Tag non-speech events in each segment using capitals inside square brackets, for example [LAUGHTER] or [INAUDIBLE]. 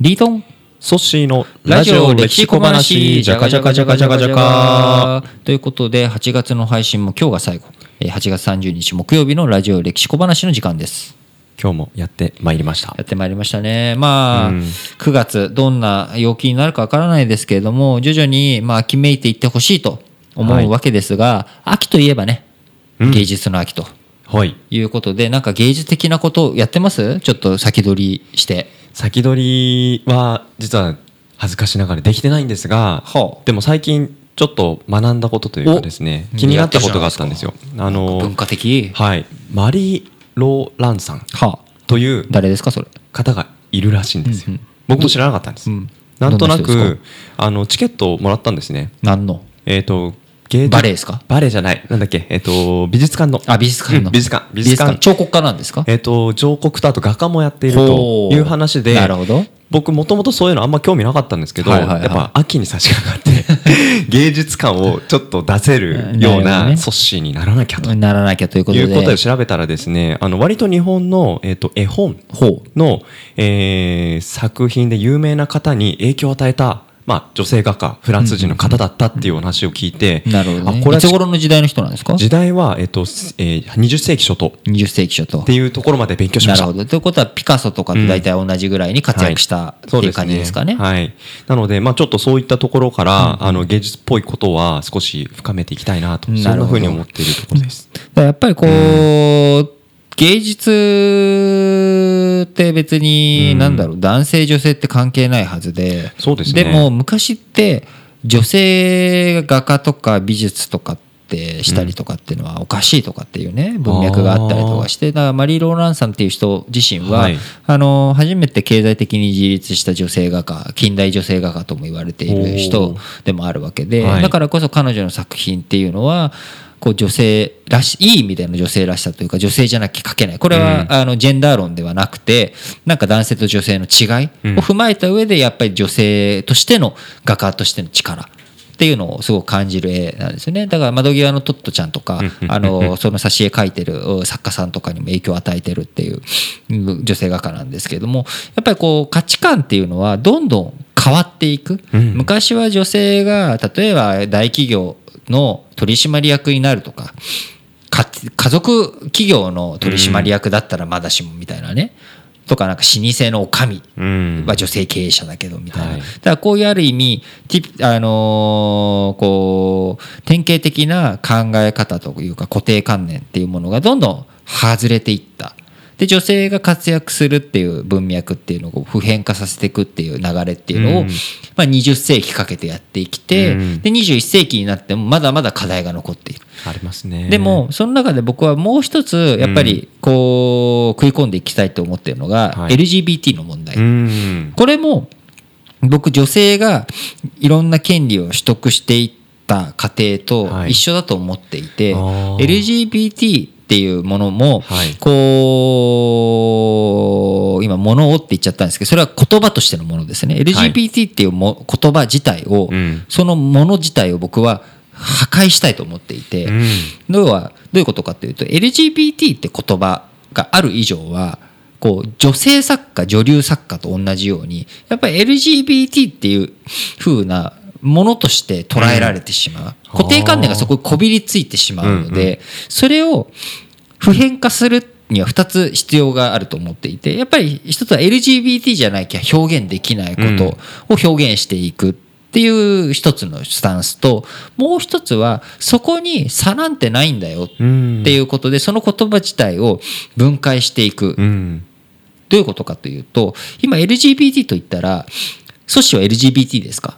リートンソッシーのラジオ歴史小話じゃかじゃかじゃかじゃかじゃかということで8月の配信も今日が最後。えー8月30日木曜日のラジオ歴史小話の時間です。今日もやってまいりました。やってまいりましたね。まあ、うん。9月どんな陽気になるかわからないですけれども徐々にまあ秋めいていってほしいと思はいうわけですが、秋といえばねうん。芸術の秋とはい。いうことで、なんか芸術的なことをやってます？ちょっと先取りして先取りは実は恥ずかしながらできてないんですが、はあ。でも最近ちょっと学んだことというかですねお気になったことがあったんですよ。あの文化的？はい。マリー・ローランさんはあという誰ですかそれ？方がいるらしいんですよ、うんうん。僕も知らなかったんです、うん。なんとなくあのチケットをもらったんですね。何の？えっ、とバレエですか？バレエじゃない。なんだっけ？えっ、と美術館の。あ美術館の。うん美術館。美術館。彫刻家なんですか？えっ、と彫刻とあと画家もやっているという話でなるほど。僕もともとそういうのあんま興味なかったんですけど、はいはいはい。やっぱ秋に差し掛かって [LAUGHS] 芸術感をちょっと出せるようなるほどね。なソッシーにならなきゃと。ならなきゃということで。いうことで調べたらですねあの割と日本の、えっと絵本の、えー作品で有名な方に影響を与えた、まあ、女性画家フランス人の方だったっていうお話を聞いて、なるほど、ね、あこれはいつ頃の時代の人なんですか？時代は、えっとえー20世紀初頭っ20世紀初頭ていうところまで勉強しました。なるほど。ということはピカソとかと大体同じぐらいに活躍したっていう感じですかね,、はい。なので、まあちょっとそういったところから、あの、芸術っぽいことは少し深めていきたいなと、そんなふうに思っているところです。やっぱりこう、芸術って別に、なんだろう、男性女性って関係ないはずで、そうですね。でも昔って女性が画家とか美術とかってしたりとかっていうのはおかしいとかっていうね文脈があったりとかしてだからマリー・ローランさんっていう人自身は、はい。あの初めて経済的に自立した女性画家近代女性画家とも言われている人でもあるわけで、はいだからこそ彼女の作品っていうのはこう女性らしいい意味での女性らしさというか女性じゃなきゃ描けない。これは、あのジェンダー論ではなくてなんか男性と女性の違いを踏まえた上でやっぱり女性としての画家としての力。っていうのをすごく感じる絵なんですよね。だから窓際のトットちゃんとかあのその挿絵描いてる作家さんとかにも影響を与えてるっていううん女性画家なんですけれどもやっぱりこう価値観っていうのはどんどん変わっていく、うん。昔は女性が例えば大企業の取締役になるとかか家族企業の取締役だったらまだしもみたいなね、とかなんか老舗の女将うん。は女性経営者だけどみたいな、はい。だからこういうある意味あのーこう典型的な考え方というか固定観念っていうものがどんどん外れていったで女性が活躍するっていう文脈っていうのを普遍化させていくっていう流れっていうのを、うん。まあ、20世紀かけてやってきて、うん。で21世紀になってもまだまだ課題が残っている。ありますね。でも、その中で僕はもう一つやっぱりこう食い込んでいきたいと思っているのがはい。LGBT の問題、うん。これも僕女性がいろんな権利を取得していった過程とはい。一緒だと思っていて、あー。LGBT っていうものもはい。こう今物をって言っちゃったんですけどそれは言葉としてのものですね。LGBT っていうも言葉自体をうん。そのもの自体を僕は破壊したいと思っていて、うん。要はどういうことかというと LGBT って言葉がある以上はこう女性作家女流作家と同じようにやっぱり LGBT っていう風なものとして捉えられてしまう、固定観念がそこにこびりついてしまうので、うんうそれを普遍化するには2つ必要があると思っていてやっぱり一つは LGBT じゃなきゃ表現できないことを表現していくっていう一つのスタンスともう一つはそこに差なんてないんだよってうん。いうことでその言葉自体を分解していく。うん。どういうことかというと今 LGBT と言ったら阻止は LGBT ですか？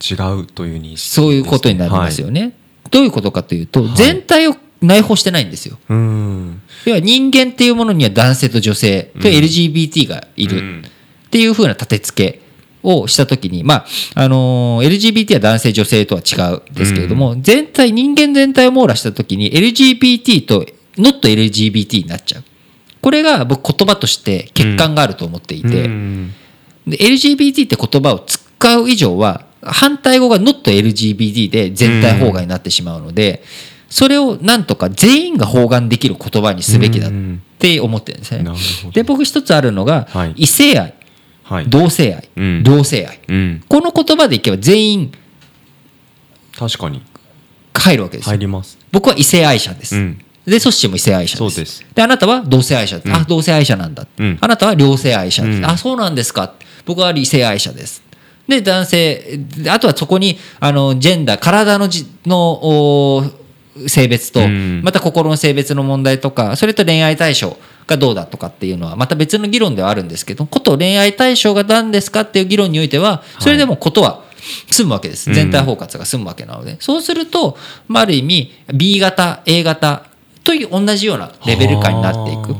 違うという認識、そういうことになりますよね。ね。どういうことかというとい全体を内包してないんですよ。はいうん。要は人間っていうものには男性と女性と LGBT がいるうんっていうふうな立て付けをしたときに、まあ、あのー LGBT は男性女性とは違うんですけれども、全体、人間全体を網羅したときに LGBT と not LGBT になっちゃう。これが僕言葉として欠陥があると思っていて、うんで LGBT って言葉を使う以上は反対語が not LGBT で全体包括になってしまうので、それをなんとか全員が包含できる言葉にすべきだって思ってるんですね。で僕一つあるのがはい。異性愛はい。同性愛、うん。同性愛。うん。この言葉でいけば全員確かに。入るわけですよ、入ります。僕は異性愛者です、うん。でソッシーも異性愛者です。であなたは同性愛者。あ同性愛者なんだ、うん。あなたは両性愛者です、うん。あそうなんですか。僕は異性愛者ですで男性であとはそこにあのジェンダー体のじのお性別と、うん。また心の性別の問題とかそれと恋愛対象がどうだとかっていうのはまた別の議論ではあるんですけどこと恋愛対象が何ですかっていう議論においてはそれでもことは済むわけです、うん。全体包括が済むわけなので。そうすると、まあ、ある意味 B 型 A 型という同じようなレベル感になっていく。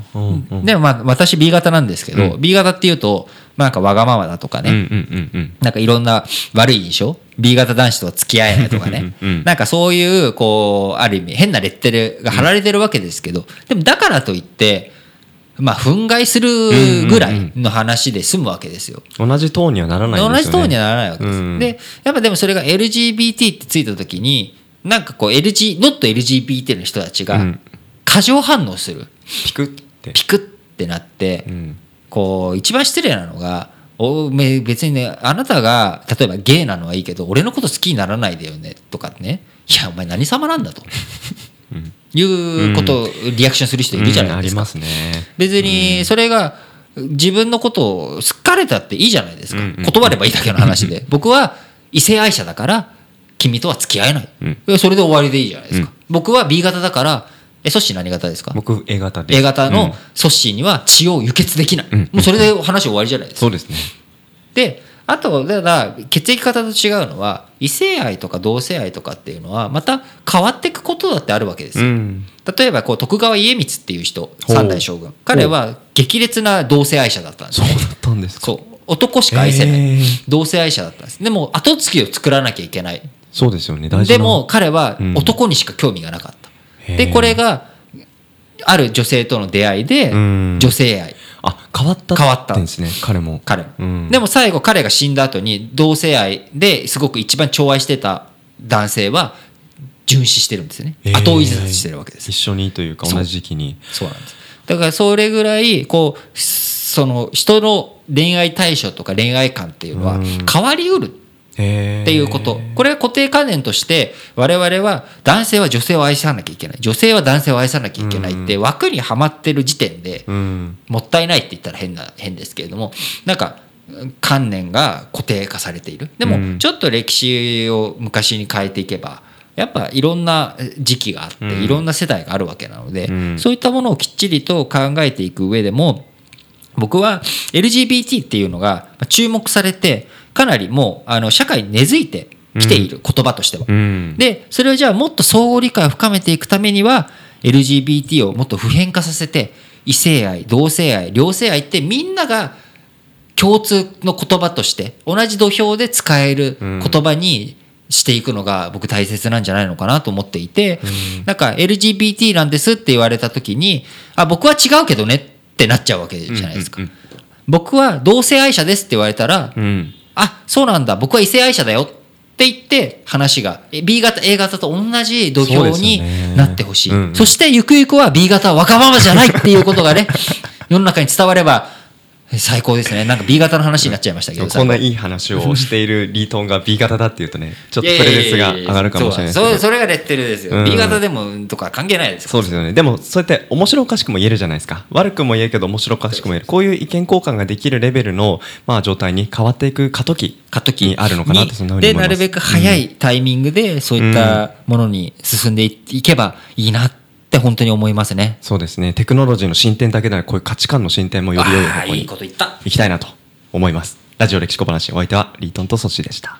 でもまあ私 B 型なんですけど、うん。B 型っていうとまあなんかわがままだとかね、うんうんうんうん。なんかいろんな悪い印象？B 型男子とは付き合えないとかね。うんうんなんかそういうこうある意味変なレッテルが貼られてるわけですけど、でもだからといってまあ憤慨するぐらいの話で済むわけですよ。同じトーンにはならないね。同じトーンにはならないわけです。うんでやっぱでもそれが LGBT ってついた時になんかこう LG ノット LGBT の人たちがうん。過剰反応する、ピクって。ピクってなって、うんこう一番失礼なのがおめ別にねあなたが例えばゲイなのはいいけど俺のこと好きにならないでよねとかね。いやお前何様なんだと、いうことをリアクションする人いるじゃないですか、うんありますね。別にそれが自分のことを好かれたっていいじゃないですか、うんうん断ればいいだけの話で。[LAUGHS] 僕は異性愛者だから君とは付き合えない、それで終わりでいいじゃないですか、うん。僕は B 型だからえソッシー何型ですか？僕 A 型です。A 型うん。のソッシーには血を輸血できない、うん。もうそれで話終わりじゃないですか。そうですね。であとだから血液型と違うのは異性愛とか同性愛とかっていうのはまた変わっていくことだってあるわけですよ、うん。例えばこう徳川家光っていう人三代将軍。彼は激烈な同性愛者だったんですそうだったんですか？そう。男しか愛せない、同性愛者だったんです。でも後継ぎを作らなきゃいけない。そうですよね。大事な。でも彼はうん。男にしか興味がなかった、へーでこれがある女性との出会いでうん。女性愛。あ変わった変わった。んですね彼も。彼。でも最後彼が死んだ後に同性愛ですごく一番寵愛してた男性は殉死してるんですよね。後追いしてるわけです。一緒にというか同じ時期に。そうなんです。だからそれぐらいこうその人の恋愛対象とか恋愛観っていうのはうん。変わりうるへっていうこと。これは固定観念として我々は男性は女性を愛さなきゃいけない。女性は男性を愛さなきゃいけないって枠にはまってる時点でうん。もったいないって言ったら変な変ですけれどもなんか観念が固定化されている。でうん。もちょっと歴史を昔に変えていけばやっぱいろんな時期があってうん。いろんな世代があるわけなのでうん。そういったものをきっちりと考えていく上でも僕は LGBT っていうのが注目されてかなりもうあの社会に根付いてきている言葉としては。うん。でそれをじゃあもっと相互理解を深めていくためには LGBT をもっと普遍化させて異性愛同性愛両性愛ってみんなが共通の言葉として同じ土俵で使える言葉にしていくのが僕大切なんじゃないのかなと思っていて、なんか LGBT なんですって言われた時にあ僕は違うけどねってなっちゃうわけじゃないですか。うんうん。僕は同性愛者ですって言われたら、うんあそうなんだ。僕は異性愛者だよって言って話がえ B 型 A 型と同じ土俵になってほしい。そ,、うんうん。してゆくゆくは B 型はわがままじゃないっていうことがね世の中に伝わればえ最高ですね。なんか B 型の話になっちゃいましたけどこんないい話をしているリートンが B 型だっていうとね [LAUGHS] ちょっとプレゼスが上がるかもしれないですけど。そうそれがレッテルですよ、うん。B 型でもとか関係ないですそうですよね。でもそうやって面白おかしくも言えるじゃないですか。悪くも言えるけど面白おかしくも言える。こういう意見交換ができるレベルの、まあ、状態に変わっていく過渡期過渡期。にあるのかなってそんなふうに思います。でなるべく早いタイミングでそういったものに進んでいいけばいいなって本当に思いますね。そうですね。テクノロジーの進展だけでなくこういう価値観の進展もより良い方向にいいこと言った。行きたいなと思います。ラジオ歴史小話お相手はリートンとソッシーでした